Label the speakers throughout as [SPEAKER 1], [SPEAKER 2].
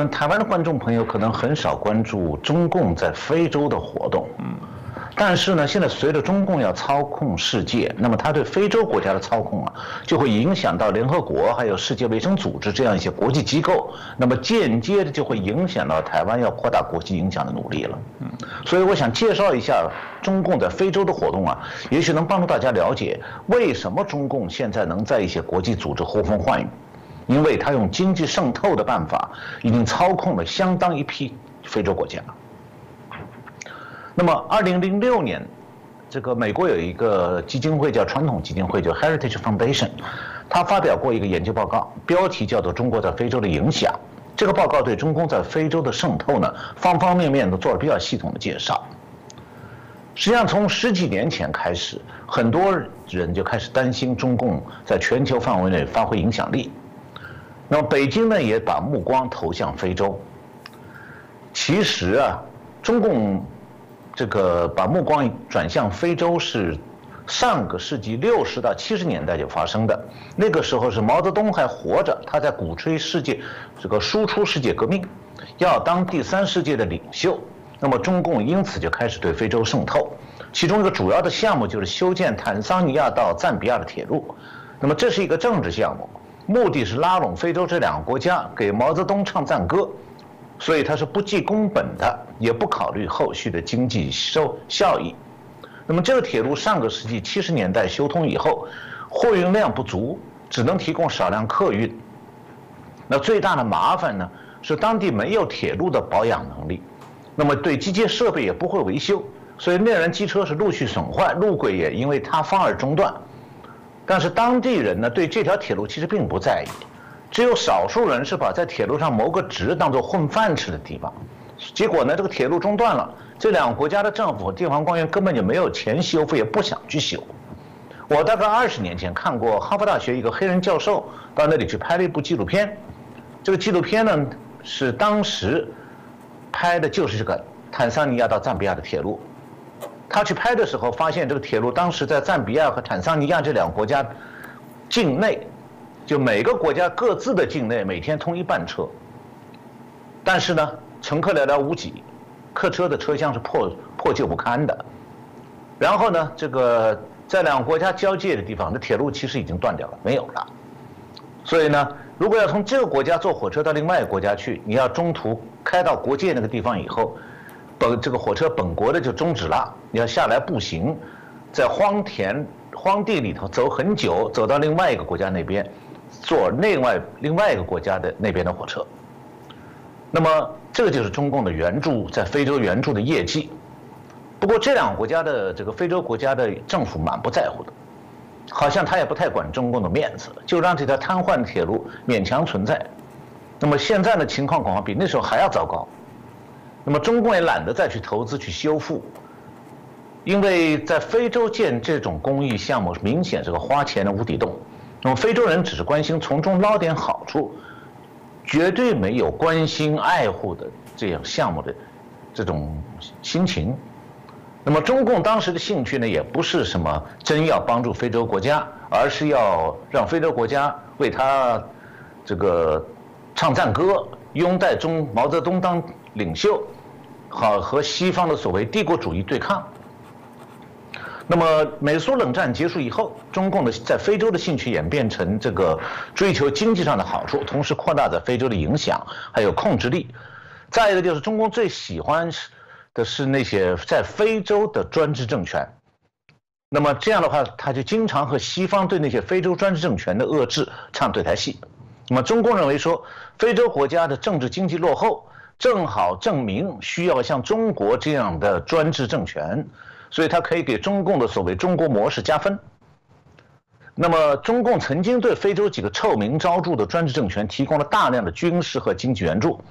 [SPEAKER 1] 嗯，台湾的观众朋友可能很少关注中共在非洲的活动。嗯。但是呢，现在随着中共要操控世界，那么他对非洲国家的操控啊，就会影响到联合国还有世界卫生组织这样一些国际机构，那么间接的就会影响到台湾要扩大国际影响的努力了。嗯，所以我想介绍一下中共在非洲的活动啊，也许能帮助大家了解为什么中共现在能在一些国际组织呼风唤雨，因为他用经济渗透的办法，已经操控了相当一批非洲国家。那么，二零零六年，这个美国有一个基金会叫传统基金会，叫 Heritage Foundation，他发表过一个研究报告，标题叫做《中国在非洲的影响》。这个报告对中共在非洲的渗透呢，方方面面都做了比较系统的介绍。实际上，从十几年前开始，很多人就开始担心中共在全球范围内发挥影响力。那么，北京呢，也把目光投向非洲。其实啊，中共。这个把目光转向非洲是上个世纪六十到七十年代就发生的。那个时候是毛泽东还活着，他在鼓吹世界这个输出世界革命，要当第三世界的领袖。那么中共因此就开始对非洲渗透，其中一个主要的项目就是修建坦桑尼亚到赞比亚的铁路。那么这是一个政治项目，目的是拉拢非洲这两个国家给毛泽东唱赞歌。所以它是不计工本的，也不考虑后续的经济收效益。那么这个铁路上个世纪七十年代修通以后，货运量不足，只能提供少量客运。那最大的麻烦呢，是当地没有铁路的保养能力，那么对机械设备也不会维修，所以内燃机车是陆续损坏，路轨也因为塌方而中断。但是当地人呢，对这条铁路其实并不在意。只有少数人是把在铁路上谋个职当做混饭吃的地方，结果呢，这个铁路中断了，这两个国家的政府和、地方官员根本就没有钱修复，也不想去修。我大概二十年前看过哈佛大学一个黑人教授到那里去拍了一部纪录片，这个纪录片呢是当时拍的就是这个坦桑尼亚到赞比亚的铁路。他去拍的时候发现，这个铁路当时在赞比亚和坦桑尼亚这两个国家境内。就每个国家各自的境内每天通一半车，但是呢，乘客寥寥无几，客车的车厢是破破旧不堪的。然后呢，这个在两个国家交界的地方，那铁路其实已经断掉了，没有了。所以呢，如果要从这个国家坐火车到另外一个国家去，你要中途开到国界那个地方以后，本这个火车本国的就终止了，你要下来步行，在荒田荒地里头走很久，走到另外一个国家那边。坐另外另外一个国家的那边的火车，那么这个就是中共的援助在非洲援助的业绩。不过这两个国家的这个非洲国家的政府满不在乎的，好像他也不太管中共的面子，就让这条瘫痪铁路勉强存在。那么现在的情况恐怕比那时候还要糟糕。那么中共也懒得再去投资去修复，因为在非洲建这种公益项目明显是个花钱的无底洞。那么非洲人只是关心从中捞点好处，绝对没有关心爱护的这样项目的这种心情。那么中共当时的兴趣呢，也不是什么真要帮助非洲国家，而是要让非洲国家为他这个唱赞歌，拥戴中毛泽东当领袖，好和西方的所谓帝国主义对抗。那么，美苏冷战结束以后，中共的在非洲的兴趣演变成这个追求经济上的好处，同时扩大在非洲的影响，还有控制力。再一个就是中共最喜欢的是那些在非洲的专制政权。那么这样的话，他就经常和西方对那些非洲专制政权的遏制唱对台戏。那么中共认为说，非洲国家的政治经济落后，正好证明需要像中国这样的专制政权。所以，他可以给中共的所谓“中国模式”加分。那么，中共曾经对非洲几个臭名昭著的专制政权提供了大量的军事和经济援助。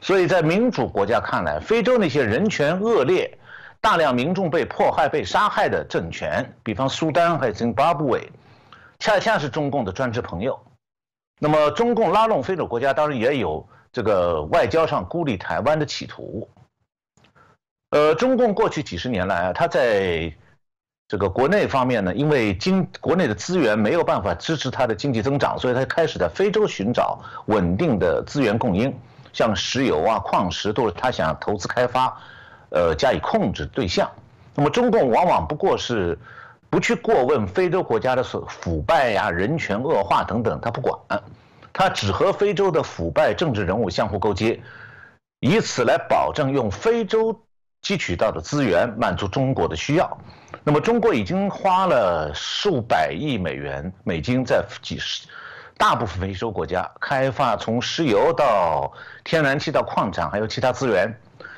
[SPEAKER 1] 所以在民主国家看来，非洲那些人权恶劣、大量民众被迫害、被杀害的政权，比方苏丹还有津巴布韦，恰恰是中共的专制朋友。那么，中共拉拢非洲国家，当然也有这个外交上孤立台湾的企图。呃，中共过去几十年来啊，它在这个国内方面呢，因为经国内的资源没有办法支持它的经济增长，所以它开始在非洲寻找稳定的资源供应，像石油啊、矿石都是他想投资开发，呃，加以控制对象。那么中共往往不过是不去过问非洲国家的所腐败呀、人权恶化等等，他不管，他只和非洲的腐败政治人物相互勾结，以此来保证用非洲汲取到的资源满足中国的需要。那么中国已经花了数百亿美元美金在几十。大部分非洲国家开发从石油到天然气到矿产，还有其他资源。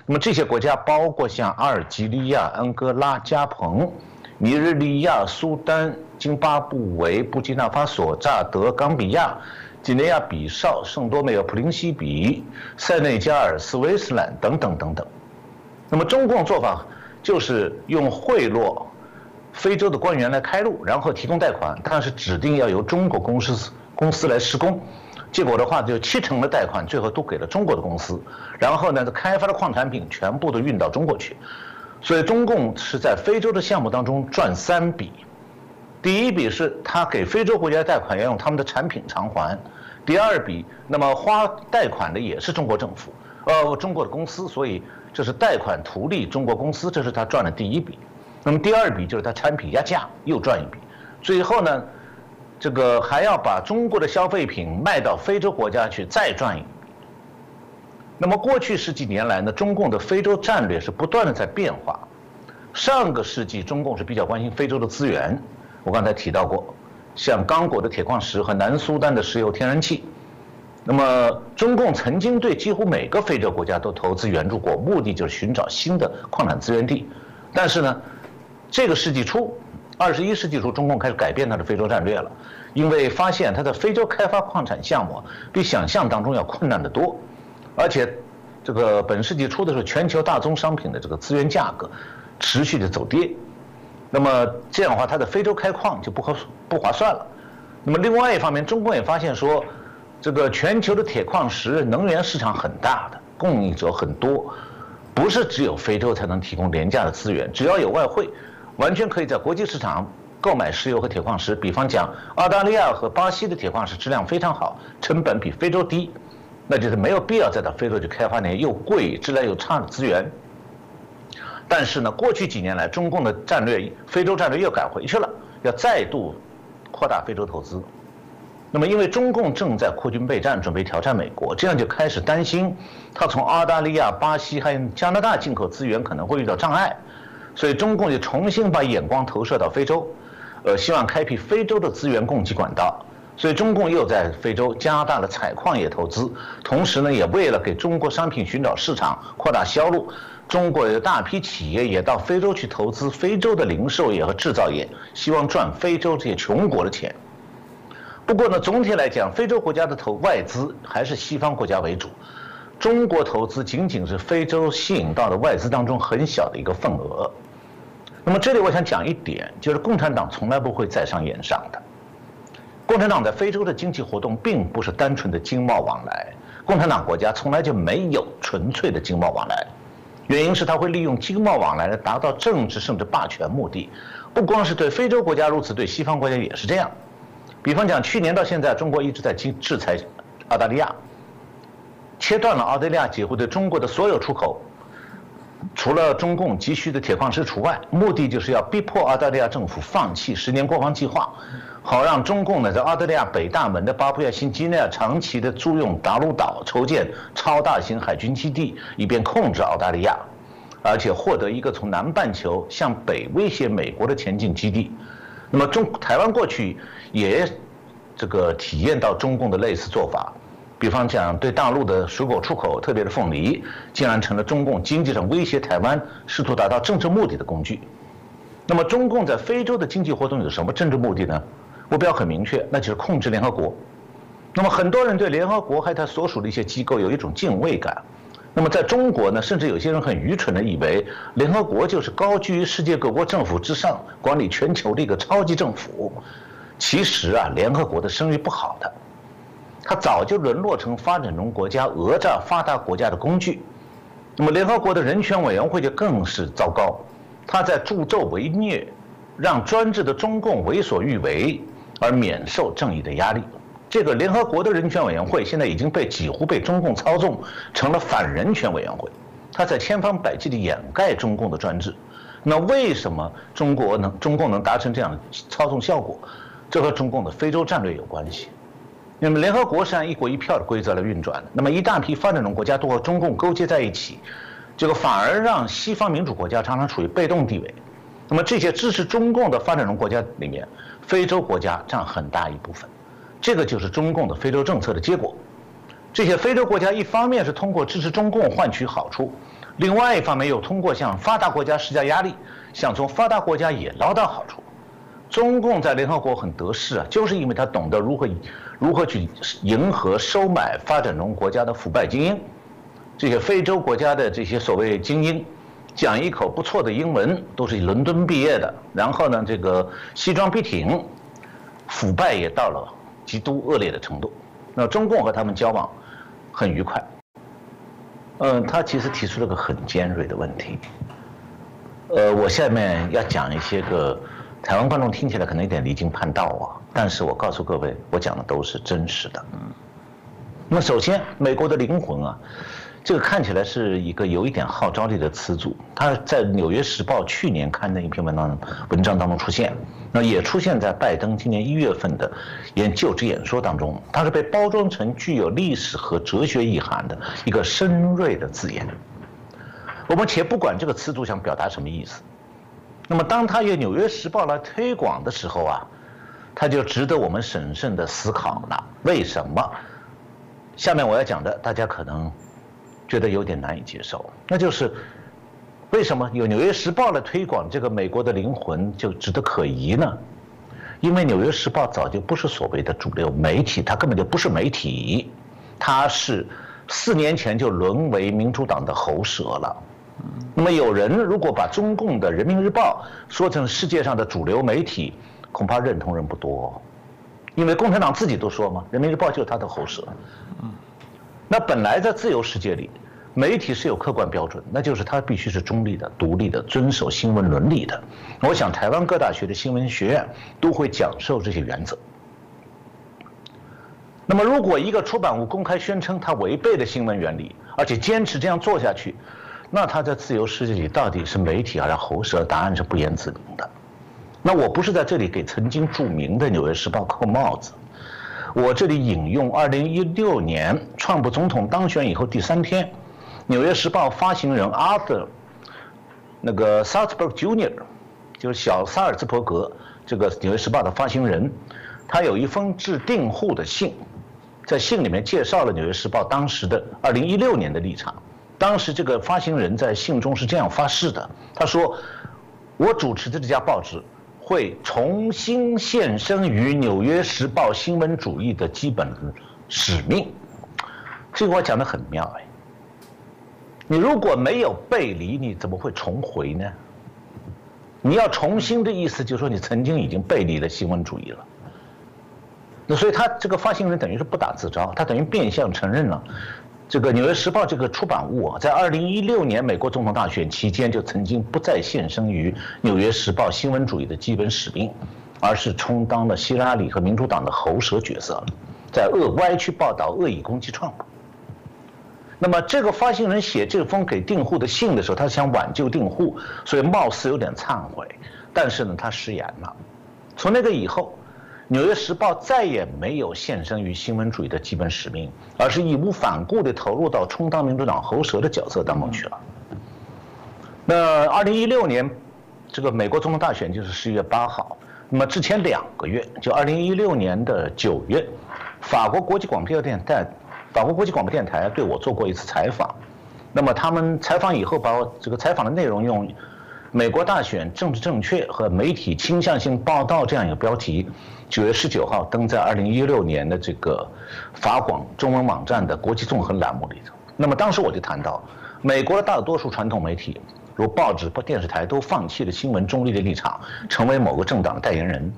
[SPEAKER 1] 那么这些国家包括像阿尔及利亚、安哥拉、加蓬、尼日利亚、苏丹、津巴布韦、布基纳法索、乍得、冈比亚、几内亚比绍、圣多美尔、普林西比、塞内加尔、斯威斯兰等等等等。那么中共做法就是用贿赂非洲的官员来开路，然后提供贷款，但是指定要由中国公司。公司来施工，结果的话就七成的贷款最后都给了中国的公司，然后呢，开发的矿产品全部都运到中国去，所以中共是在非洲的项目当中赚三笔，第一笔是他给非洲国家贷款要用他们的产品偿还，第二笔那么花贷款的也是中国政府，呃，中国的公司，所以这是贷款图利中国公司，这是他赚的第一笔，那么第二笔就是他产品压价又赚一笔，最后呢。这个还要把中国的消费品卖到非洲国家去，再赚一笔。那么过去十几年来呢，中共的非洲战略是不断的在变化。上个世纪，中共是比较关心非洲的资源，我刚才提到过，像刚果的铁矿石和南苏丹的石油天然气。那么中共曾经对几乎每个非洲国家都投资援助过，目的就是寻找新的矿产资源地。但是呢，这个世纪初。二十一世纪初，中共开始改变它的非洲战略了，因为发现它的非洲开发矿产项目比想象当中要困难得多，而且这个本世纪初的时候，全球大宗商品的这个资源价格持续的走跌，那么这样的话，它的非洲开矿就不合不划算了。那么另外一方面，中共也发现说，这个全球的铁矿石能源市场很大的，供应者很多，不是只有非洲才能提供廉价的资源，只要有外汇。完全可以在国际市场购买石油和铁矿石。比方讲，澳大利亚和巴西的铁矿石质量非常好，成本比非洲低，那就是没有必要再到非洲去开发那些又贵、质量又差的资源。但是呢，过去几年来，中共的战略非洲战略又改回去了，要再度扩大非洲投资。那么，因为中共正在扩军备战，准备挑战美国，这样就开始担心，他从澳大利亚、巴西还有加拿大进口资源可能会遇到障碍。所以中共就重新把眼光投射到非洲，呃，希望开辟非洲的资源供给管道。所以中共又在非洲加大了采矿业投资，同时呢，也为了给中国商品寻找市场、扩大销路，中国有大批企业也到非洲去投资非洲的零售业和制造业，希望赚非洲这些穷国的钱。不过呢，总体来讲，非洲国家的投外资还是西方国家为主，中国投资仅仅是非洲吸引到的外资当中很小的一个份额。那么这里我想讲一点，就是共产党从来不会在上言上的。共产党在非洲的经济活动并不是单纯的经贸往来，共产党国家从来就没有纯粹的经贸往来，原因是他会利用经贸往来来达到政治甚至霸权目的。不光是对非洲国家如此，对西方国家也是这样。比方讲，去年到现在，中国一直在制制裁澳大利亚，切断了澳大利亚几乎对中国的所有出口。除了中共急需的铁矿石除外，目的就是要逼迫澳大利亚政府放弃十年国防计划，好让中共呢在澳大利亚北大门的巴布亚新几内亚长期的租用达鲁岛，筹建超大型海军基地，以便控制澳大利亚，而且获得一个从南半球向北威胁美国的前进基地。那么中台湾过去也这个体验到中共的类似做法。比方讲，对大陆的水果出口，特别是凤梨，竟然成了中共经济上威胁台湾、试图达到政治目的的工具。那么，中共在非洲的经济活动有什么政治目的呢？目标很明确，那就是控制联合国。那么，很多人对联合国还有它所属的一些机构有一种敬畏感。那么，在中国呢，甚至有些人很愚蠢的以为，联合国就是高居于世界各国政府之上，管理全球的一个超级政府。其实啊，联合国的声誉不好的。它早就沦落成发展中国家讹诈发达国家的工具，那么联合国的人权委员会就更是糟糕，它在助纣为虐，让专制的中共为所欲为而免受正义的压力。这个联合国的人权委员会现在已经被几乎被中共操纵成了反人权委员会，他在千方百计地掩盖中共的专制。那为什么中国能中共能达成这样的操纵效果？这和中共的非洲战略有关系。那么联合国是按一国一票的规则来运转的，那么一大批发展中国家都和中共勾结在一起，这个反而让西方民主国家常常处于被动地位。那么这些支持中共的发展中国家里面，非洲国家占很大一部分。这个就是中共的非洲政策的结果。这些非洲国家一方面是通过支持中共换取好处，另外一方面又通过向发达国家施加压力，想从发达国家也捞到好处。中共在联合国很得势啊，就是因为他懂得如何如何去迎合收买发展中国家的腐败精英。这些非洲国家的这些所谓精英，讲一口不错的英文，都是伦敦毕业的，然后呢，这个西装笔挺，腐败也到了。极度恶劣的程度，那中共和他们交往很愉快。嗯，他其实提出了个很尖锐的问题。呃，我下面要讲一些个台湾观众听起来可能有点离经叛道啊，但是我告诉各位，我讲的都是真实的。嗯。那么首先，美国的灵魂啊。这个看起来是一个有一点号召力的词组，它在《纽约时报》去年刊的一篇文章文章当中出现，那也出现在拜登今年一月份的演就职演说当中，它是被包装成具有历史和哲学意涵的一个深锐的字眼。我们且不管这个词组想表达什么意思，那么当他用《纽约时报》来推广的时候啊，他就值得我们审慎的思考了。为什么？下面我要讲的，大家可能。觉得有点难以接受，那就是为什么有《纽约时报》来推广这个美国的灵魂就值得可疑呢？因为《纽约时报》早就不是所谓的主流媒体，它根本就不是媒体，它是四年前就沦为民主党的喉舌了。那么有人如果把中共的《人民日报》说成世界上的主流媒体，恐怕认同人不多，因为共产党自己都说嘛，《人民日报》就是他的喉舌。那本来在自由世界里，媒体是有客观标准，那就是它必须是中立的、独立的、遵守新闻伦理的。我想台湾各大学的新闻学院都会讲授这些原则。那么，如果一个出版物公开宣称它违背了新闻原理，而且坚持这样做下去，那它在自由世界里到底是媒体还是喉舌？答案是不言自明的。那我不是在这里给曾经著名的《纽约时报》扣帽子。我这里引用二零一六年川普总统当选以后第三天，《纽约时报》发行人 Arthur 那个 Salzberg Jr. 就是小萨尔兹伯格这个《纽约时报》的发行人，他有一封致订户的信，在信里面介绍了《纽约时报》当时的二零一六年的立场。当时这个发行人在信中是这样发誓的：他说，我主持的这家报纸。会重新献身于《纽约时报》新闻主义的基本使命，这个话讲的很妙哎。你如果没有背离，你怎么会重回呢？你要重新的意思，就是说你曾经已经背离了新闻主义了。那所以他这个发行人等于是不打自招，他等于变相承认了。这个《纽约时报》这个出版物啊，在二零一六年美国总统大选期间，就曾经不再献身于《纽约时报》新闻主义的基本使命，而是充当了希拉里和民主党的喉舌角色，在恶歪曲报道、恶意攻击创普。那么，这个发行人写这封给订户的信的时候，他想挽救订户，所以貌似有点忏悔，但是呢，他食言了。从那个以后。《纽约时报》再也没有献身于新闻主义的基本使命，而是义无反顾地投入到充当民主党喉舌的角色当中去了。那二零一六年，这个美国总统大选就是十一月八号。那么之前两个月，就二零一六年的九月，法国国际广播电台，法国国际广播电台对我做过一次采访。那么他们采访以后，把我这个采访的内容用。美国大选政治正确和媒体倾向性报道这样一个标题，九月十九号登在二零一六年的这个法广中文网站的国际纵横栏目里头。那么当时我就谈到，美国的大多数传统媒体，如报纸或电视台，都放弃了新闻中立的立场，成为某个政党的代言人。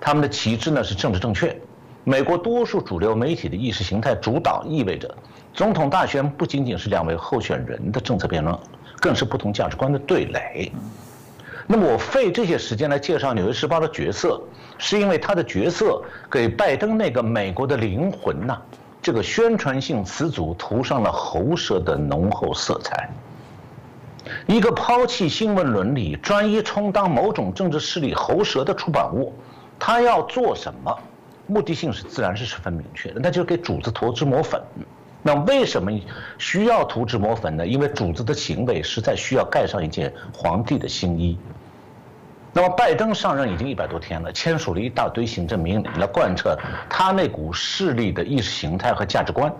[SPEAKER 1] 他们的旗帜呢是政治正确。美国多数主流媒体的意识形态主导，意味着总统大选不仅仅是两位候选人的政策辩论。更是不同价值观的对垒。那么我费这些时间来介绍《纽约时报》的角色，是因为他的角色给拜登那个美国的灵魂呐，这个宣传性词组涂上了喉舌的浓厚色彩。一个抛弃新闻伦理、专一充当某种政治势力喉舌的出版物，他要做什么？目的性是自然是十分明确的，那就给主子涂脂抹粉。那为什么需要涂脂抹粉呢？因为主子的行为实在需要盖上一件皇帝的新衣。那么拜登上任已经一百多天了，签署了一大堆行政命令来贯彻他那股势力的意识形态和价值观。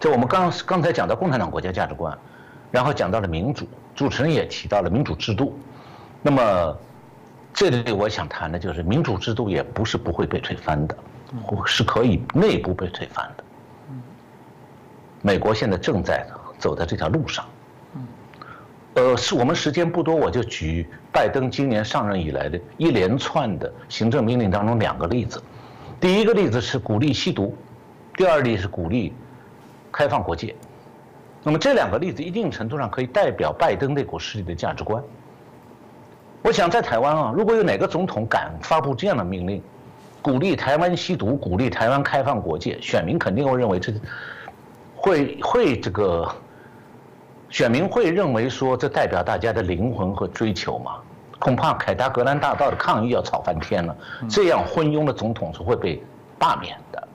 [SPEAKER 1] 这我们刚刚才讲到共产党国家价值观，然后讲到了民主，主持人也提到了民主制度。那么。这里我想谈的就是民主制度也不是不会被推翻的，是可以内部被推翻的。美国现在正在走在这条路上。呃，是我们时间不多，我就举拜登今年上任以来的一连串的行政命令当中两个例子。第一个例子是鼓励吸毒，第二例是鼓励开放国界。那么这两个例子一定程度上可以代表拜登那股势力的价值观。我想在台湾啊，如果有哪个总统敢发布这样的命令，鼓励台湾吸毒，鼓励台湾开放国界，选民肯定会认为这会会这个选民会认为说这代表大家的灵魂和追求嘛？恐怕凯达格兰大道的抗议要吵翻天了。这样昏庸的总统是会被罢免的。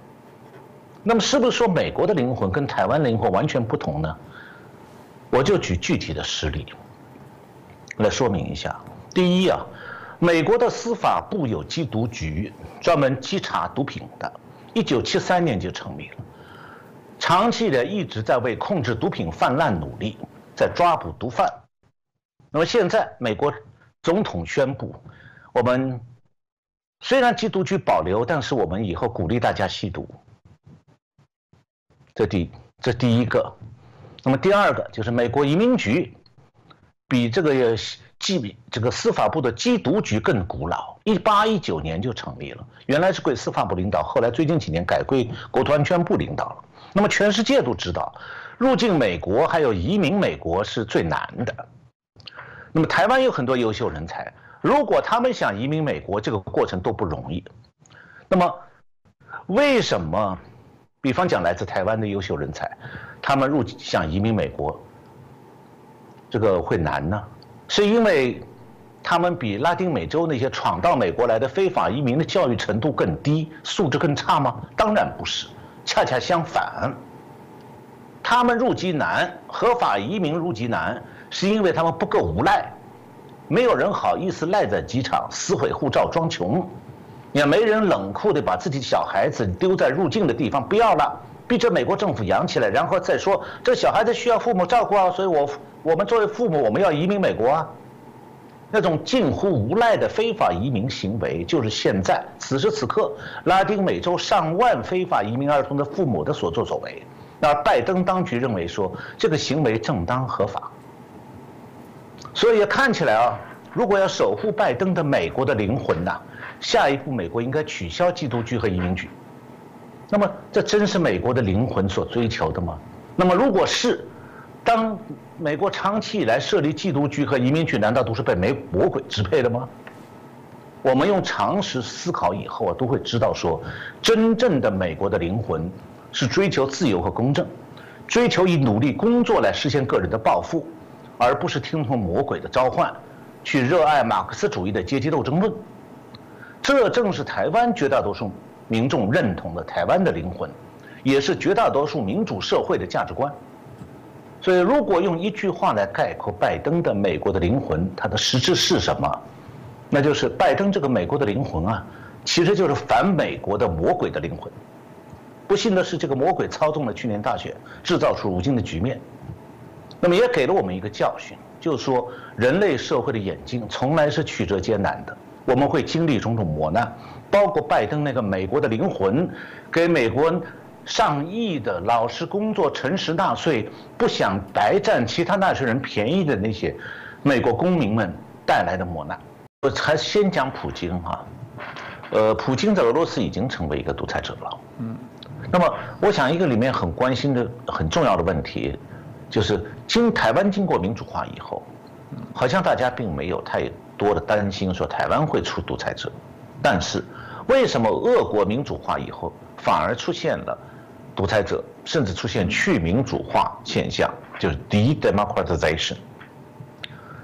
[SPEAKER 1] 那么是不是说美国的灵魂跟台湾灵魂完全不同呢？我就举具体的实例来说明一下。第一啊，美国的司法部有缉毒局，专门稽查毒品的，一九七三年就成立了，长期的一直在为控制毒品泛滥努力，在抓捕毒贩。那么现在美国总统宣布，我们虽然缉毒局保留，但是我们以后鼓励大家吸毒。这第这第一个，那么第二个就是美国移民局，比这个。缉比这个司法部的缉毒局更古老，一八一九年就成立了。原来是归司法部领导，后来最近几年改归国土安全部领导了。那么全世界都知道，入境美国还有移民美国是最难的。那么台湾有很多优秀人才，如果他们想移民美国，这个过程都不容易。那么为什么，比方讲来自台湾的优秀人才，他们入想移民美国，这个会难呢？是因为他们比拉丁美洲那些闯到美国来的非法移民的教育程度更低，素质更差吗？当然不是，恰恰相反。他们入籍难，合法移民入籍难，是因为他们不够无赖，没有人好意思赖在机场撕毁护照装穷，也没人冷酷的把自己小孩子丢在入境的地方不要了，逼着美国政府养起来，然后再说这小孩子需要父母照顾啊，所以我。我们作为父母，我们要移民美国啊！那种近乎无赖的非法移民行为，就是现在此时此刻拉丁美洲上万非法移民儿童的父母的所作所为。那拜登当局认为说这个行为正当合法，所以看起来啊，如果要守护拜登的美国的灵魂呐，下一步美国应该取消缉毒局和移民局。那么这真是美国的灵魂所追求的吗？那么如果是，当美国长期以来设立缉毒局和移民局，难道都是被美魔鬼支配的吗？我们用常识思考以后啊，都会知道说，真正的美国的灵魂是追求自由和公正，追求以努力工作来实现个人的抱负，而不是听从魔鬼的召唤，去热爱马克思主义的阶级斗争论。这正是台湾绝大多数民众认同的台湾的灵魂，也是绝大多数民主社会的价值观。所以，如果用一句话来概括拜登的美国的灵魂，它的实质是什么？那就是拜登这个美国的灵魂啊，其实就是反美国的魔鬼的灵魂。不幸的是，这个魔鬼操纵了去年大选，制造出如今的局面。那么，也给了我们一个教训，就是说，人类社会的演进从来是曲折艰难的，我们会经历种种磨难，包括拜登那个美国的灵魂，给美国。上亿的老实工作、诚实纳税、不想白占其他纳税人便宜的那些美国公民们带来的磨难。我还先讲普京哈，呃，普京在俄罗斯已经成为一个独裁者了。嗯，那么我想一个里面很关心的很重要的问题，就是经台湾经过民主化以后，好像大家并没有太多的担心说台湾会出独裁者，但是为什么俄国民主化以后反而出现了独裁者，甚至出现去民主化现象，就是 de-democratization。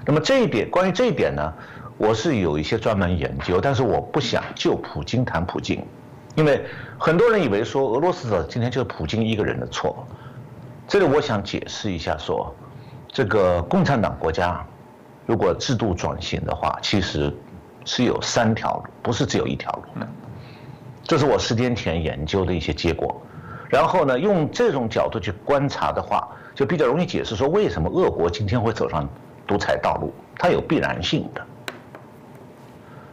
[SPEAKER 1] 那么这一点，关于这一点呢，我是有一些专门研究，但是我不想就普京谈普京，因为很多人以为说俄罗斯的今天就是普京一个人的错。这里我想解释一下，说这个共产党国家如果制度转型的话，其实是有三条路，不是只有一条路的。这是我十天前研究的一些结果。然后呢，用这种角度去观察的话，就比较容易解释说为什么俄国今天会走上独裁道路，它有必然性的。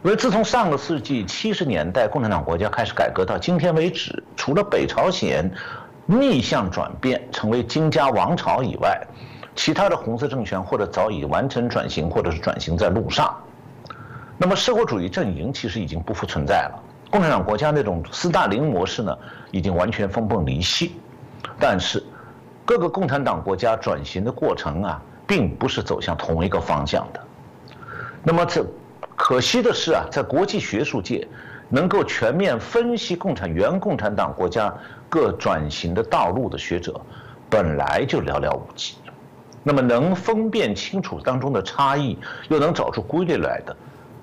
[SPEAKER 1] 因为自从上个世纪七十年代共产党国家开始改革到今天为止，除了北朝鲜。逆向转变成为金家王朝以外，其他的红色政权或者早已完成转型，或者是转型在路上。那么社会主义阵营其实已经不复存在了，共产党国家那种斯大林模式呢，已经完全分崩离析。但是，各个共产党国家转型的过程啊，并不是走向同一个方向的。那么这可惜的是啊，在国际学术界。能够全面分析共产原共产党国家各转型的道路的学者，本来就寥寥无几。那么能分辨清楚当中的差异，又能找出规律来的，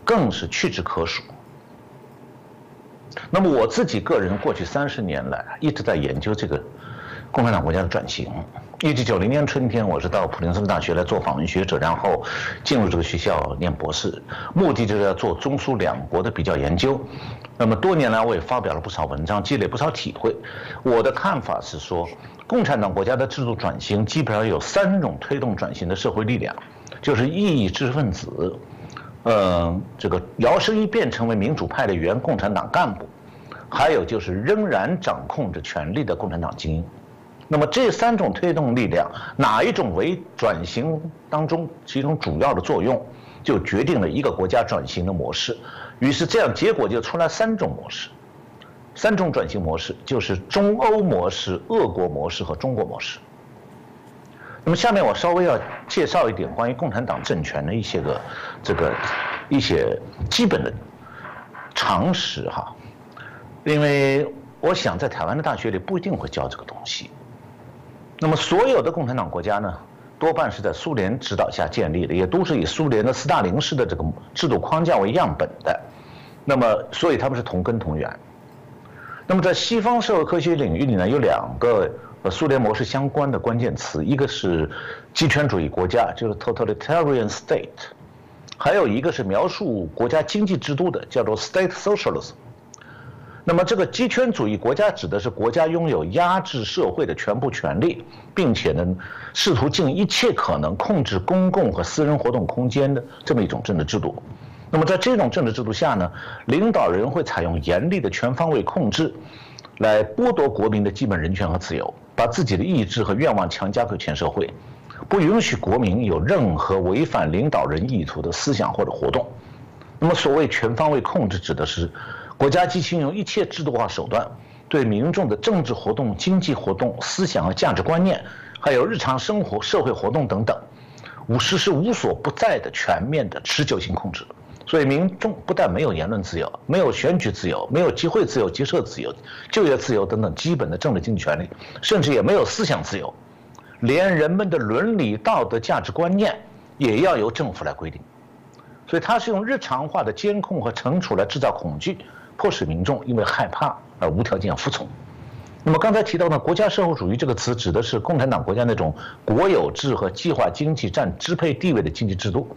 [SPEAKER 1] 更是屈指可数。那么我自己个人过去三十年来一直在研究这个共产党国家的转型。一九九零年春天，我是到普林斯顿大学来做访问学者，然后进入这个学校念博士，目的就是要做中苏两国的比较研究。那么多年来，我也发表了不少文章，积累不少体会。我的看法是说，共产党国家的制度转型基本上有三种推动转型的社会力量，就是异议知识分子，嗯，这个摇身一变成为民主派的原共产党干部，还有就是仍然掌控着权力的共产党精英。那么这三种推动力量，哪一种为转型当中其中主要的作用，就决定了一个国家转型的模式。于是这样结果就出来三种模式，三种转型模式就是中欧模式、俄国模式和中国模式。那么下面我稍微要介绍一点关于共产党政权的一些个这个一些基本的常识哈，因为我想在台湾的大学里不一定会教这个东西。那么，所有的共产党国家呢，多半是在苏联指导下建立的，也都是以苏联的斯大林式的这个制度框架为样本的。那么，所以他们是同根同源。那么，在西方社会科学领域里呢，有两个和苏联模式相关的关键词，一个是极权主义国家，就是 totalitarian state；还有一个是描述国家经济制度的，叫做 state socialism。那么，这个极权主义国家指的是国家拥有压制社会的全部权利，并且呢，试图尽一切可能控制公共和私人活动空间的这么一种政治制度。那么，在这种政治制度下呢，领导人会采用严厉的全方位控制，来剥夺国民的基本人权和自由，把自己的意志和愿望强加给全社会，不允许国民有任何违反领导人意图的思想或者活动。那么，所谓全方位控制，指的是。国家机器用一切制度化手段，对民众的政治活动、经济活动、思想和价值观念，还有日常生活、社会活动等等，无实施无所不在的全面的持久性控制。所以，民众不但没有言论自由，没有选举自由，没有集会自由、结社自由、就业自由等等基本的政治经济权利，甚至也没有思想自由，连人们的伦理道德价值观念也要由政府来规定。所以，它是用日常化的监控和惩处来制造恐惧。迫使民众因为害怕而无条件服从。那么刚才提到呢，国家社会主义这个词指的是共产党国家那种国有制和计划经济占支配地位的经济制度。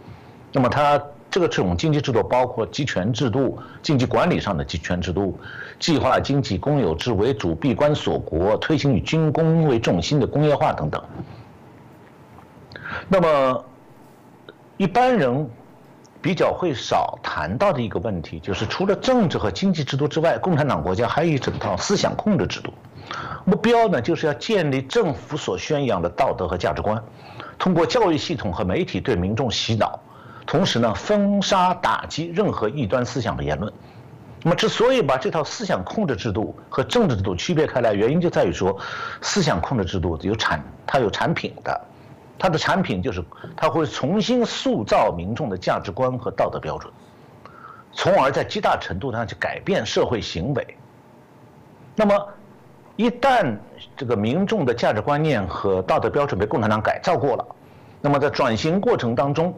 [SPEAKER 1] 那么它这个这种经济制度包括集权制度、经济管理上的集权制度、计划经济、公有制为主、闭关锁国、推行以军工为重心的工业化等等。那么一般人。比较会少谈到的一个问题，就是除了政治和经济制度之外，共产党国家还有一整套思想控制制度，目标呢就是要建立政府所宣扬的道德和价值观，通过教育系统和媒体对民众洗脑，同时呢封杀打击任何异端思想的言论。那么之所以把这套思想控制制度和政治制度区别开来，原因就在于说，思想控制制度有产它有产品的，它的产品就是它会重新塑造民众的价值观和道德标准，从而在极大程度上去改变社会行为。那么，一旦这个民众的价值观念和道德标准被共产党改造过了，那么在转型过程当中，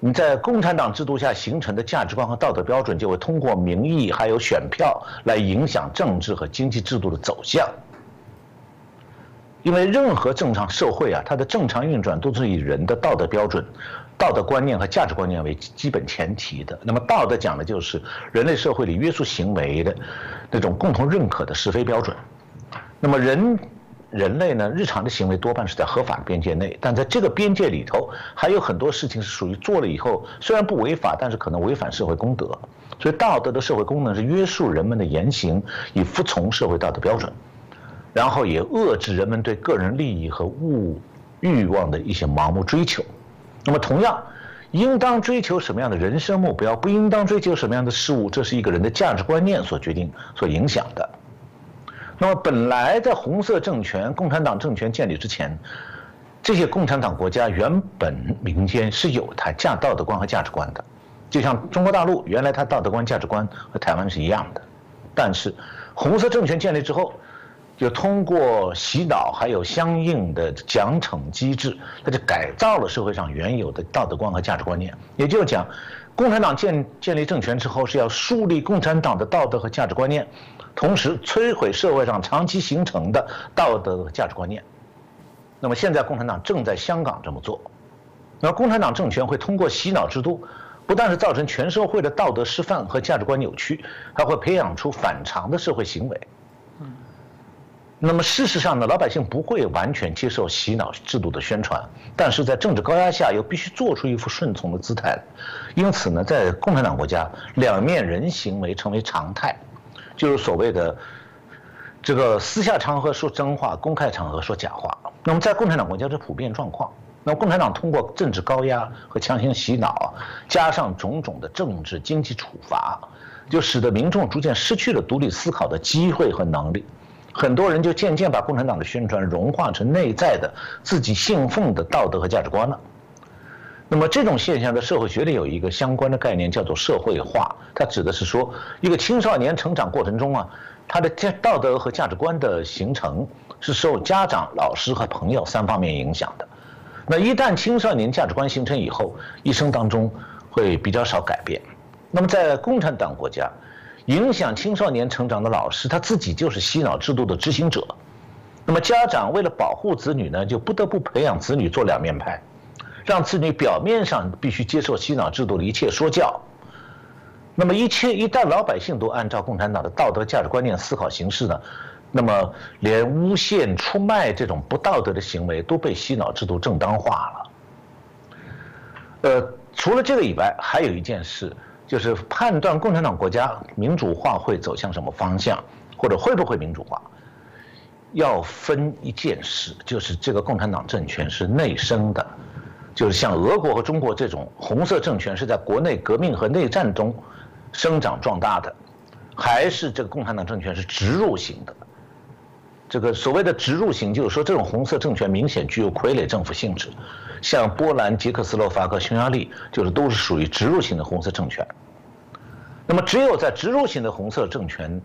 [SPEAKER 1] 你在共产党制度下形成的价值观和道德标准就会通过民意还有选票来影响政治和经济制度的走向。因为任何正常社会啊，它的正常运转都是以人的道德标准、道德观念和价值观念为基本前提的。那么道德讲的就是人类社会里约束行为的那种共同认可的是非标准。那么人人类呢，日常的行为多半是在合法边界内，但在这个边界里头，还有很多事情是属于做了以后虽然不违法，但是可能违反社会公德。所以道德的社会功能是约束人们的言行，以服从社会道德标准。然后也遏制人们对个人利益和物欲望的一些盲目追求。那么，同样，应当追求什么样的人生目标，不应当追求什么样的事物，这是一个人的价值观念所决定、所影响的。那么，本来在红色政权、共产党政权建立之前，这些共产党国家原本民间是有它价道德观和价值观的，就像中国大陆原来它道德观、价值观和台湾是一样的。但是，红色政权建立之后，就通过洗脑，还有相应的奖惩机制，它就改造了社会上原有的道德观和价值观念。也就是讲，共产党建建立政权之后，是要树立共产党的道德和价值观念，同时摧毁社会上长期形成的道德和价值观念。那么现在共产党正在香港这么做。那共产党政权会通过洗脑制度，不但是造成全社会的道德失范和价值观扭曲，还会培养出反常的社会行为。那么事实上呢，老百姓不会完全接受洗脑制度的宣传，但是在政治高压下又必须做出一副顺从的姿态，因此呢，在共产党国家，两面人行为成为常态，就是所谓的这个私下场合说真话，公开场合说假话。那么在共产党国家是普遍状况。那么共产党通过政治高压和强行洗脑，加上种种的政治经济处罚，就使得民众逐渐失去了独立思考的机会和能力。很多人就渐渐把共产党的宣传融化成内在的自己信奉的道德和价值观了。那么这种现象在社会学里有一个相关的概念，叫做社会化。它指的是说，一个青少年成长过程中啊，他的价道德和价值观的形成是受家长、老师和朋友三方面影响的。那一旦青少年价值观形成以后，一生当中会比较少改变。那么在共产党国家。影响青少年成长的老师，他自己就是洗脑制度的执行者。那么家长为了保护子女呢，就不得不培养子女做两面派，让子女表面上必须接受洗脑制度的一切说教。那么一切一旦老百姓都按照共产党的道德价值观念思考行事呢，那么连诬陷、出卖这种不道德的行为都被洗脑制度正当化了。呃，除了这个以外，还有一件事。就是判断共产党国家民主化会走向什么方向，或者会不会民主化，要分一件事，就是这个共产党政权是内生的，就是像俄国和中国这种红色政权是在国内革命和内战中生长壮大的，还是这个共产党政权是植入型的？这个所谓的植入型，就是说这种红色政权明显具有傀儡政府性质。像波兰、捷克斯洛伐克、匈牙利，就是都是属于植入型的红色政权。那么，只有在植入型的红色政权，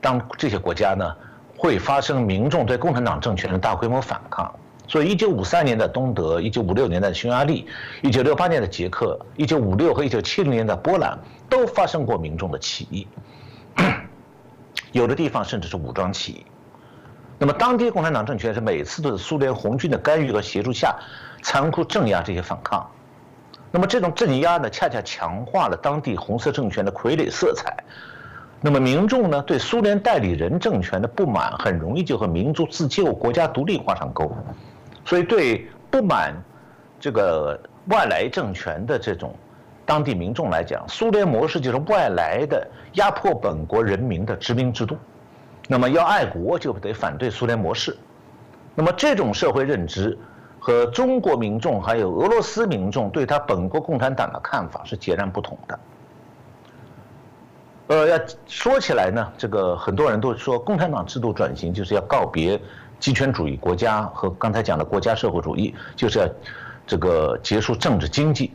[SPEAKER 1] 当这些国家呢，会发生民众对共产党政权的大规模反抗。所以，一九五三年的东德，一九五六年的匈牙利，一九六八年的捷克，一九五六和一九七零年的波兰，都发生过民众的起义，有的地方甚至是武装起义。那么，当地共产党政权是每次都是苏联红军的干预和协助下。残酷镇压这些反抗，那么这种镇压呢，恰恰强化了当地红色政权的傀儡色彩。那么民众呢，对苏联代理人政权的不满，很容易就和民族自救、国家独立画上钩。所以，对不满这个外来政权的这种当地民众来讲，苏联模式就是外来的压迫本国人民的殖民制度。那么，要爱国就得反对苏联模式。那么，这种社会认知。和中国民众还有俄罗斯民众对他本国共产党的看法是截然不同的。呃，要说起来呢，这个很多人都说共产党制度转型就是要告别集权主义国家和刚才讲的国家社会主义，就是要这个结束政治经济，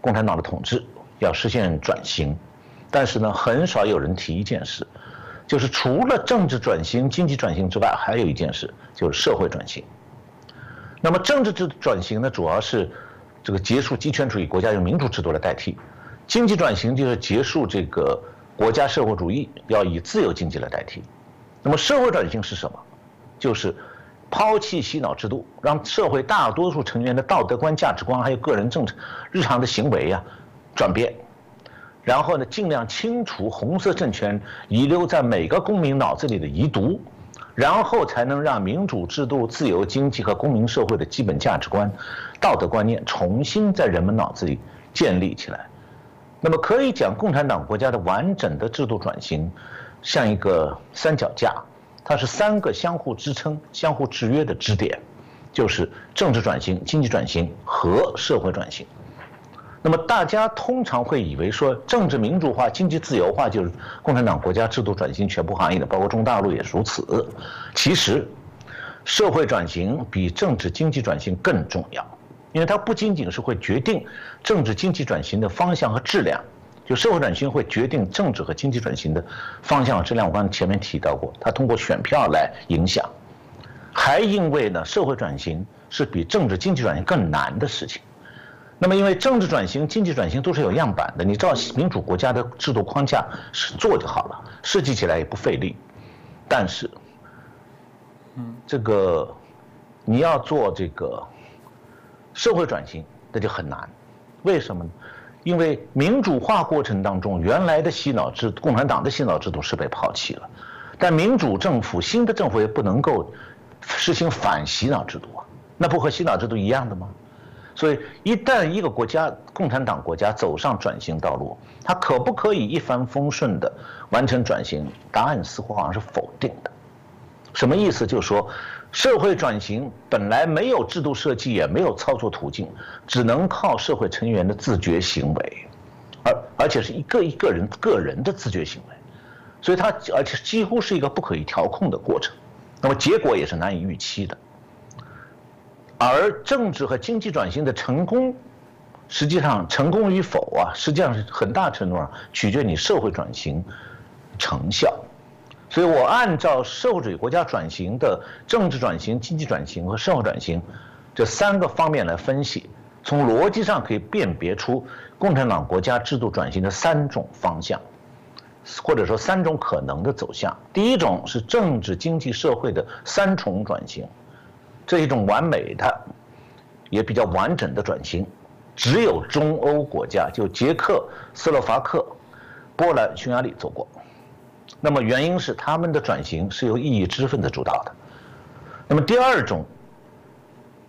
[SPEAKER 1] 共产党的统治要实现转型。但是呢，很少有人提一件事，就是除了政治转型、经济转型之外，还有一件事，就是社会转型。那么政治制转型呢，主要是这个结束集权主义国家用民主制度来代替；经济转型就是结束这个国家社会主义，要以自由经济来代替。那么社会转型是什么？就是抛弃洗脑制度，让社会大多数成员的道德观、价值观还有个人政治日常的行为呀转变。然后呢，尽量清除红色政权遗留在每个公民脑子里的遗毒，然后才能让民主制度、自由经济和公民社会的基本价值观、道德观念重新在人们脑子里建立起来。那么可以讲，共产党国家的完整的制度转型，像一个三脚架，它是三个相互支撑、相互制约的支点，就是政治转型、经济转型和社会转型。那么大家通常会以为说政治民主化、经济自由化就是共产党国家制度转型全部含义的，包括中大陆也如此。其实，社会转型比政治经济转型更重要，因为它不仅仅是会决定政治经济转型的方向和质量，就社会转型会决定政治和经济转型的方向和质量。我刚才前面提到过，它通过选票来影响，还因为呢，社会转型是比政治经济转型更难的事情。那么，因为政治转型、经济转型都是有样板的，你照民主国家的制度框架是做就好了，设计起来也不费力。但是，嗯，这个你要做这个社会转型，那就很难。为什么呢？因为民主化过程当中，原来的洗脑制、共产党的洗脑制度是被抛弃了，但民主政府、新的政府也不能够实行反洗脑制度啊，那不和洗脑制度一样的吗？所以，一旦一个国家共产党国家走上转型道路，它可不可以一帆风顺地完成转型？答案似乎好像是否定的。什么意思？就是说，社会转型本来没有制度设计，也没有操作途径，只能靠社会成员的自觉行为，而而且是一个一个人个人的自觉行为，所以它而且几乎是一个不可以调控的过程，那么结果也是难以预期的。而政治和经济转型的成功，实际上成功与否啊，实际上是很大程度上取决你社会转型成效。所以我按照社会主义国家转型的政治转型、经济转型和社会转型这三个方面来分析，从逻辑上可以辨别出共产党国家制度转型的三种方向，或者说三种可能的走向。第一种是政治、经济、社会的三重转型。这一种完美的，也比较完整的转型，只有中欧国家，就捷克斯洛伐克、波兰、匈牙利做过。那么原因是他们的转型是由异议知识分子主导的。那么第二种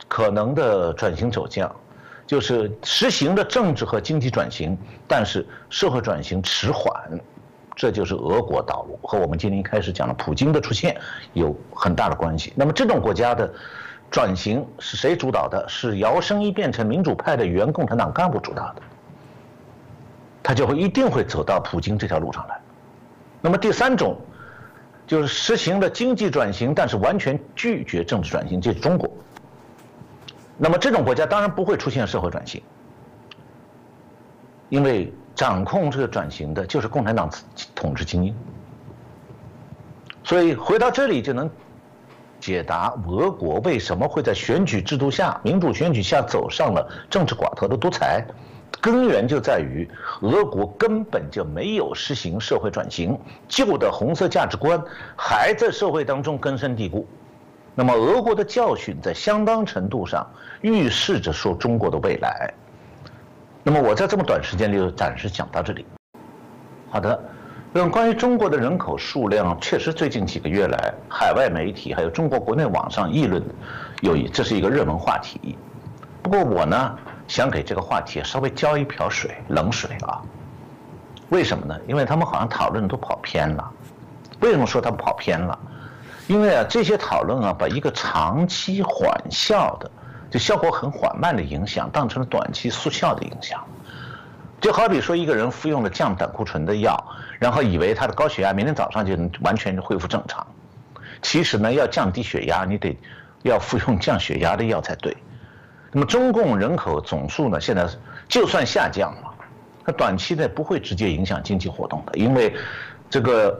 [SPEAKER 1] 可能的转型走向，就是实行的政治和经济转型，但是社会转型迟缓，这就是俄国道路，和我们今天一开始讲的普京的出现有很大的关系。那么这种国家的。转型是谁主导的？是摇身一变成民主派的原共产党干部主导的，他就会一定会走到普京这条路上来。那么第三种，就是实行了经济转型，但是完全拒绝政治转型，这是中国。那么这种国家当然不会出现社会转型，因为掌控这个转型的就是共产党统治精英。所以回到这里就能。解答俄国为什么会在选举制度下、民主选举下走上了政治寡头的独裁，根源就在于俄国根本就没有实行社会转型，旧的红色价值观还在社会当中根深蒂固。那么，俄国的教训在相当程度上预示着说中国的未来。那么，我在这么短时间里就暂时讲到这里。好的。那么关于中国的人口数量，确实最近几个月来，海外媒体还有中国国内网上议论，有这是一个热门话题。不过我呢，想给这个话题稍微浇一瓢水，冷水啊。为什么呢？因为他们好像讨论都跑偏了。为什么说他们跑偏了？因为啊，这些讨论啊，把一个长期缓效的，就效果很缓慢的影响，当成了短期速效的影响。就好比说，一个人服用了降胆固醇的药，然后以为他的高血压明天早上就能完全恢复正常，其实呢，要降低血压，你得要服用降血压的药才对。那么中共人口总数呢，现在就算下降了，它短期内不会直接影响经济活动的，因为这个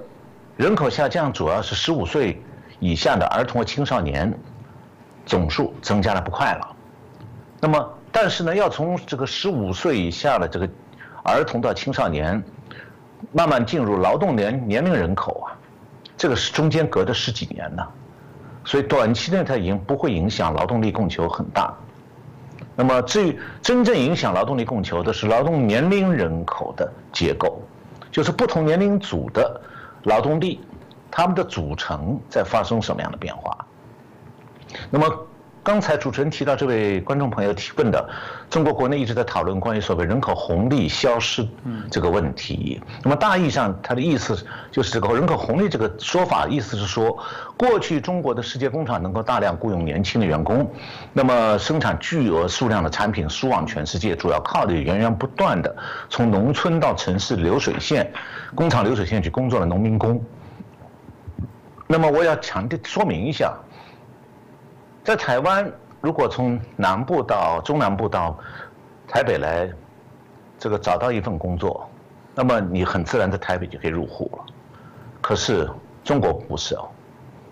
[SPEAKER 1] 人口下降主要是十五岁以下的儿童和青少年总数增加的不快了。那么，但是呢，要从这个十五岁以下的这个儿童到青少年，慢慢进入劳动年年龄人口啊，这个是中间隔的十几年呢，所以短期内它已经不会影响劳动力供求很大。那么，至于真正影响劳动力供求的是劳动年龄人口的结构，就是不同年龄组的劳动力，他们的组成在发生什么样的变化。那么。刚才主持人提到这位观众朋友提问的，中国国内一直在讨论关于所谓人口红利消失这个问题。那么大意上，他的意思就是这个人口红利这个说法，意思是说，过去中国的世界工厂能够大量雇佣年轻的员工，那么生产巨额数量的产品输往全世界，主要靠的源源不断的从农村到城市流水线、工厂流水线去工作的农民工。那么我要强调说明一下。在台湾，如果从南部到中南部到台北来，这个找到一份工作，那么你很自然在台北就可以入户了。可是中国不是哦，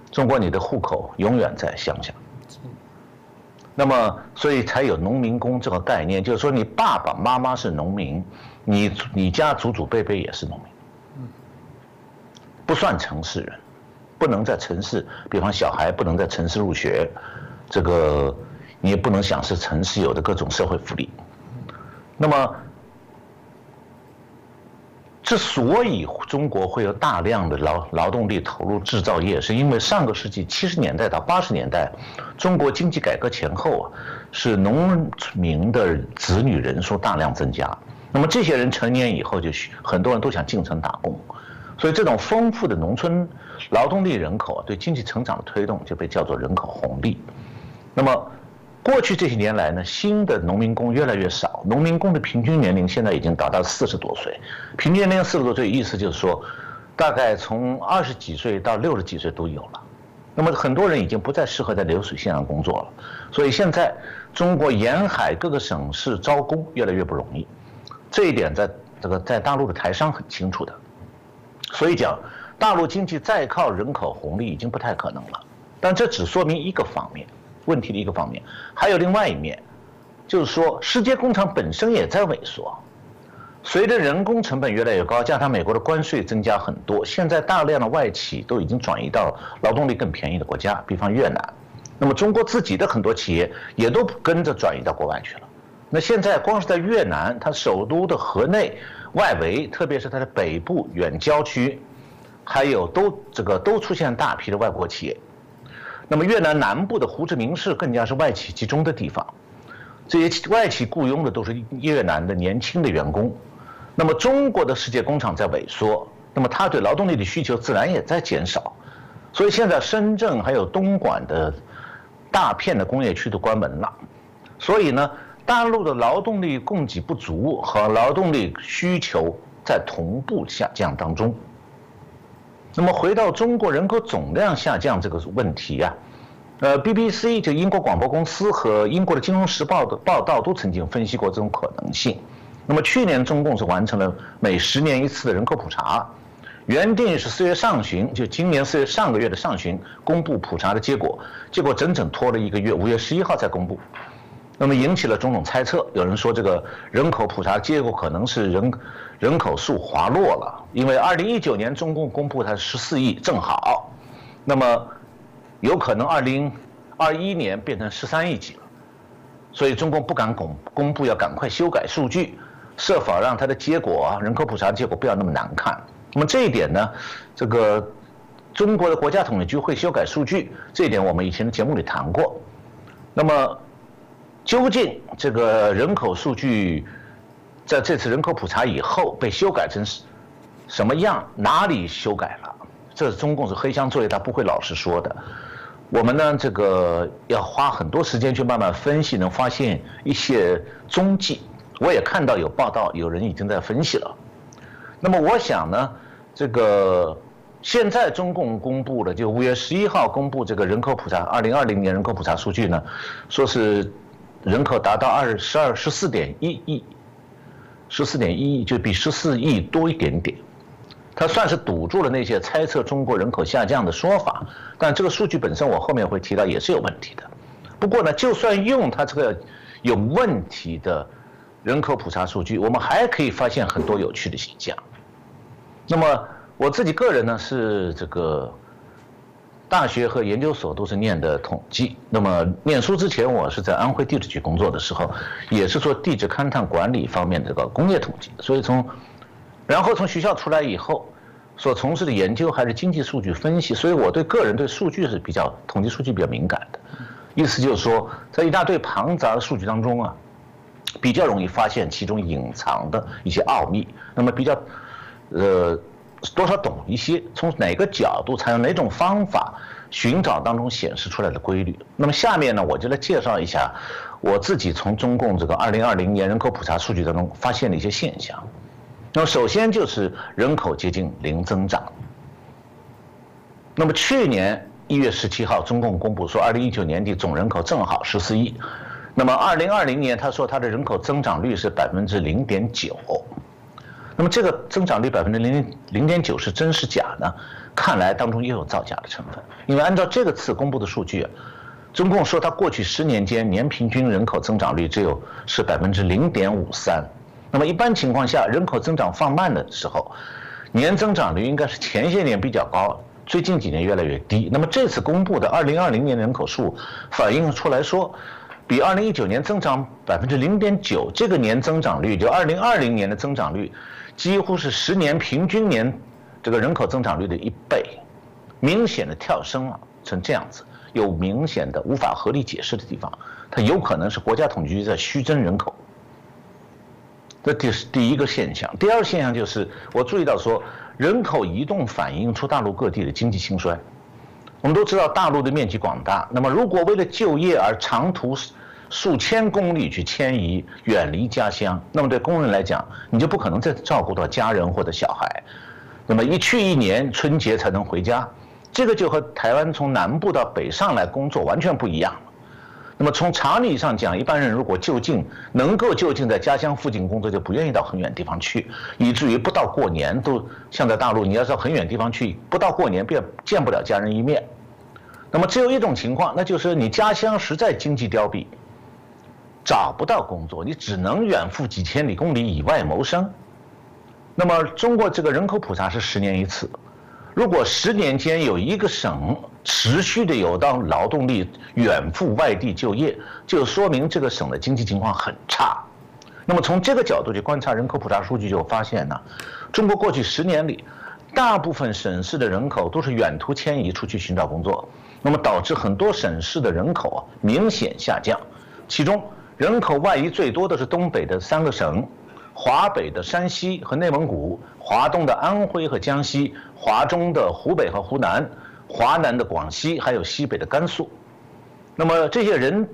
[SPEAKER 1] 中国你的户口永远在乡下。那么，所以才有农民工这个概念，就是说你爸爸妈妈是农民，你你家祖祖辈辈也是农民，不算城市人，不能在城市，比方小孩不能在城市入学。这个你也不能享受城市有的各种社会福利。那么，之所以中国会有大量的劳劳动力投入制造业，是因为上个世纪七十年代到八十年代，中国经济改革前后啊，是农民的子女人数大量增加。那么这些人成年以后，就很多人都想进城打工，所以这种丰富的农村劳动力人口对经济成长的推动就被叫做人口红利。那么，过去这些年来呢，新的农民工越来越少，农民工的平均年龄现在已经达到四十多岁。平均年龄四十多岁，意思就是说，大概从二十几岁到六十几岁都有了。那么很多人已经不再适合在流水线上工作了，所以现在中国沿海各个省市招工越来越不容易。这一点在这个在大陆的台商很清楚的。所以讲，大陆经济再靠人口红利已经不太可能了。但这只说明一个方面。问题的一个方面，还有另外一面，就是说世界工厂本身也在萎缩。随着人工成本越来越高，加上美国的关税增加很多，现在大量的外企都已经转移到劳动力更便宜的国家，比方越南。那么中国自己的很多企业也都跟着转移到国外去了。那现在光是在越南，它首都的河内外围，特别是它的北部远郊区，还有都这个都出现大批的外国企业。那么越南南部的胡志明市更加是外企集中的地方，这些外企雇佣的都是越南的年轻的员工。那么中国的世界工厂在萎缩，那么它对劳动力的需求自然也在减少。所以现在深圳还有东莞的大片的工业区都关门了。所以呢，大陆的劳动力供给不足和劳动力需求在同步下降当中。那么回到中国人口总量下降这个问题呀，呃，BBC 就英国广播公司和英国的《金融时报》的报道都曾经分析过这种可能性。那么去年中共是完成了每十年一次的人口普查，原定是四月上旬，就今年四月上个月的上旬公布普查的结果，结果整整拖了一个月，五月十一号才公布。那么引起了种种猜测，有人说这个人口普查结果可能是人人口数滑落了，因为二零一九年中共公布它十四亿正好，那么有可能二零二一年变成十三亿几了，所以中共不敢公公布，要赶快修改数据，设法让它的结果啊人口普查结果不要那么难看。那么这一点呢，这个中国的国家统计局会修改数据，这一点我们以前的节目里谈过。那么。究竟这个人口数据在这次人口普查以后被修改成什么样？哪里修改了？这是中共是黑箱作业，他不会老实说的。我们呢，这个要花很多时间去慢慢分析，能发现一些踪迹。我也看到有报道，有人已经在分析了。那么我想呢，这个现在中共公布了，就五月十一号公布这个人口普查，二零二零年人口普查数据呢，说是人口达到二十二十四点一亿，十四点一亿就比十四亿多一点点，它算是堵住了那些猜测中国人口下降的说法。但这个数据本身，我后面会提到也是有问题的。不过呢，就算用它这个有问题的人口普查数据，我们还可以发现很多有趣的现象。那么。我自己个人呢是这个大学和研究所都是念的统计。那么念书之前，我是在安徽地质局工作的时候，也是做地质勘探管理方面的这个工业统计。所以从，然后从学校出来以后，所从事的研究还是经济数据分析。所以我对个人对数据是比较统计数据比较敏感的。意思就是说，在一大堆庞杂的数据当中啊，比较容易发现其中隐藏的一些奥秘。那么比较，呃。多少懂一些，从哪个角度采用哪种方法寻找当中显示出来的规律。那么下面呢，我就来介绍一下我自己从中共这个二零二零年人口普查数据当中发现的一些现象。那么首先就是人口接近零增长。那么去年一月十七号，中共公布说，二零一九年底总人口正好十四亿。那么二零二零年，他说他的人口增长率是百分之零点九。那么这个增长率百分之零零点九是真是假呢？看来当中又有造假的成分。因为按照这个次公布的数据，中共说它过去十年间年平均人口增长率只有是百分之零点五三。那么一般情况下，人口增长放慢的时候，年增长率应该是前些年比较高，最近几年越来越低。那么这次公布的二零二零年人口数反映出来说。比二零一九年增长百分之零点九，这个年增长率就二零二零年的增长率，几乎是十年平均年这个人口增长率的一倍，明显的跳升了，成这样子，有明显的无法合理解释的地方，它有可能是国家统计局在虚增人口。这第是第一个现象，第二个现象就是我注意到说，人口移动反映出大陆各地的经济兴衰。我们都知道大陆的面积广大，那么如果为了就业而长途数千公里去迁移，远离家乡，那么对工人来讲，你就不可能再照顾到家人或者小孩，那么一去一年春节才能回家，这个就和台湾从南部到北上来工作完全不一样。那么从常理上讲，一般人如果就近能够就近在家乡附近工作，就不愿意到很远地方去，以至于不到过年都像在大陆，你要到很远地方去，不到过年便见不了家人一面。那么只有一种情况，那就是你家乡实在经济凋敝，找不到工作，你只能远赴几千里公里以外谋生。那么中国这个人口普查是十年一次，如果十年间有一个省持续的有当劳动力远赴外地就业，就说明这个省的经济情况很差。那么从这个角度去观察人口普查数据，就发现呢，中国过去十年里，大部分省市的人口都是远途迁移出去寻找工作。那么导致很多省市的人口啊明显下降，其中人口外移最多的是东北的三个省，华北的山西和内蒙古，华东的安徽和江西，华中的湖北和湖南，华南的广西，还有西北的甘肃。那么这些人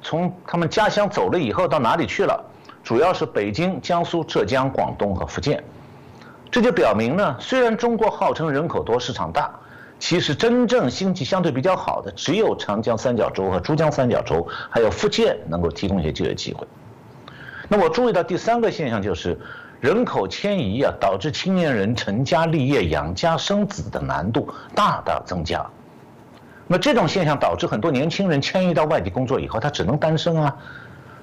[SPEAKER 1] 从他们家乡走了以后到哪里去了？主要是北京、江苏、浙江、广东和福建。这就表明呢，虽然中国号称人口多、市场大。其实真正经济相对比较好的，只有长江三角洲和珠江三角洲，还有福建能够提供一些就业机会。那我注意到第三个现象就是，人口迁移啊，导致青年人成家立业、养家生子的难度大大增加。那这种现象导致很多年轻人迁移到外地工作以后，他只能单身啊，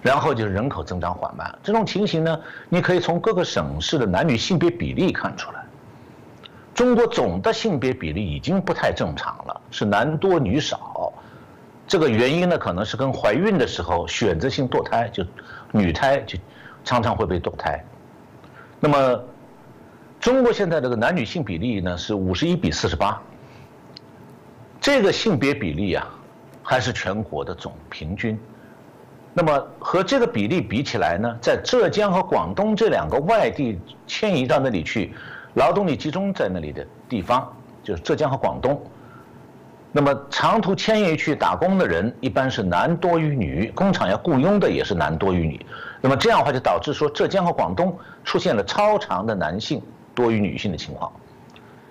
[SPEAKER 1] 然后就是人口增长缓慢。这种情形呢，你可以从各个省市的男女性别比例看出来。中国总的性别比例已经不太正常了，是男多女少。这个原因呢，可能是跟怀孕的时候选择性堕胎，就女胎就常常会被堕胎。那么，中国现在这个男女性比例呢是五十一比四十八，这个性别比例啊，还是全国的总平均。那么和这个比例比起来呢，在浙江和广东这两个外地迁移到那里去。劳动力集中在那里的地方，就是浙江和广东。那么长途迁移去打工的人，一般是男多于女，工厂要雇佣的也是男多于女。那么这样的话，就导致说浙江和广东出现了超长的男性多于女性的情况。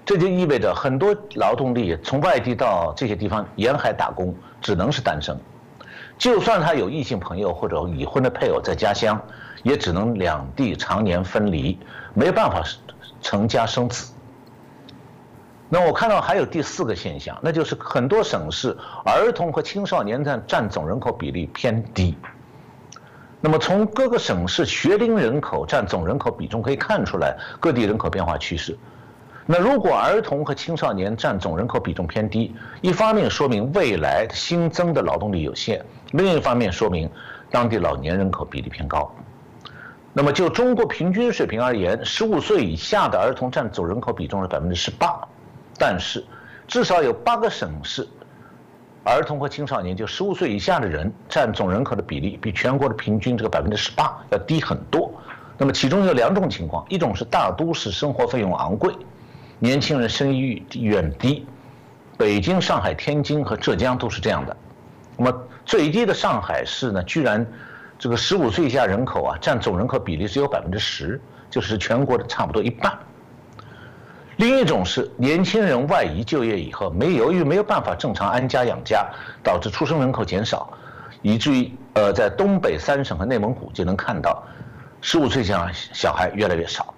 [SPEAKER 1] 这就意味着很多劳动力从外地到这些地方沿海打工，只能是单身。就算他有异性朋友或者已婚的配偶在家乡，也只能两地常年分离，没办法成家生子。那我看到还有第四个现象，那就是很多省市儿童和青少年占占总人口比例偏低。那么从各个省市学龄人口占总人口比重可以看出来各地人口变化趋势。那如果儿童和青少年占总人口比重偏低，一方面说明未来新增的劳动力有限，另一方面说明当地老年人口比例偏高。那么就中国平均水平而言，十五岁以下的儿童占总人口比重是百分之十八，但是至少有八个省市，儿童和青少年就十五岁以下的人占总人口的比例比全国的平均这个百分之十八要低很多。那么其中有两种情况，一种是大都市生活费用昂贵。年轻人生育率远低，北京、上海、天津和浙江都是这样的。那么最低的上海市呢，居然这个十五岁以下人口啊，占总人口比例只有百分之十，就是全国的差不多一半。另一种是年轻人外移就业以后，没由于没有办法正常安家养家，导致出生人口减少，以至于呃，在东北三省和内蒙古就能看到，十五岁以下小孩越来越少。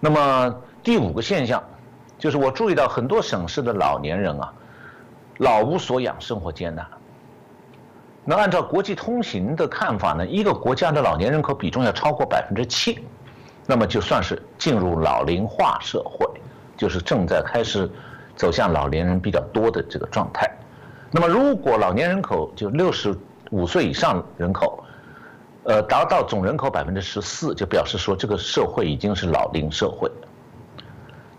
[SPEAKER 1] 那么。第五个现象，就是我注意到很多省市的老年人啊，老无所养，生活艰难。那按照国际通行的看法呢，一个国家的老年人口比重要超过百分之七，那么就算是进入老龄化社会，就是正在开始走向老年人比较多的这个状态。那么如果老年人口就六十五岁以上人口，呃，达到总人口百分之十四，就表示说这个社会已经是老龄社会。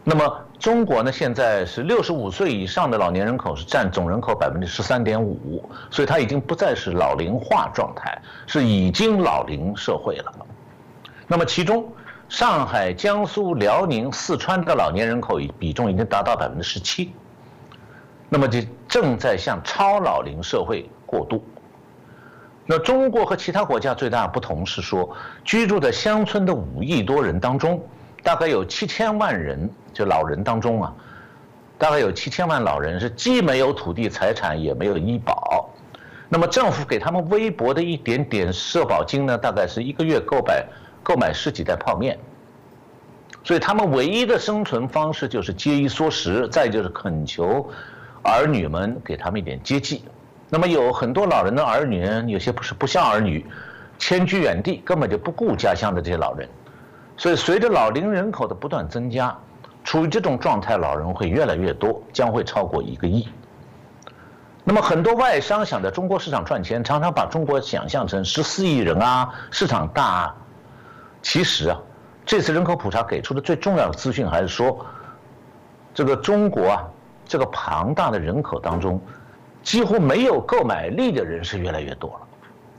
[SPEAKER 1] 那么中国呢？现在是六十五岁以上的老年人口是占总人口百分之十三点五，所以它已经不再是老龄化状态，是已经老龄社会了。那么其中，上海、江苏、辽宁、四川的老年人口比重已经达到百分之十七，那么就正在向超老龄社会过渡。那中国和其他国家最大的不同是说，居住在乡村的五亿多人当中。大概有七千万人，就老人当中啊，大概有七千万老人是既没有土地财产，也没有医保。那么政府给他们微薄的一点点社保金呢，大概是一个月购买购买十几袋泡面。所以他们唯一的生存方式就是节衣缩食，再就是恳求儿女们给他们一点接济。那么有很多老人的儿女呢，有些不是不孝儿女，迁居远地，根本就不顾家乡的这些老人。所以，随着老龄人口的不断增加，处于这种状态，老人会越来越多，将会超过一个亿。那么，很多外商想在中国市场赚钱，常常把中国想象成十四亿人啊，市场大啊。其实啊，这次人口普查给出的最重要的资讯还是说，这个中国啊，这个庞大的人口当中，几乎没有购买力的人是越来越多了。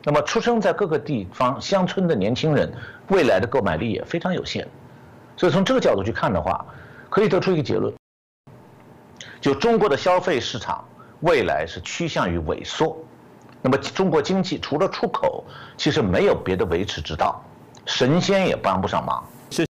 [SPEAKER 1] 那么，出生在各个地方乡村的年轻人，未来的购买力也非常有限。所以，从这个角度去看的话，可以得出一个结论：就中国的消费市场未来是趋向于萎缩。那么，中国经济除了出口，其实没有别的维持之道，神仙也帮不上忙。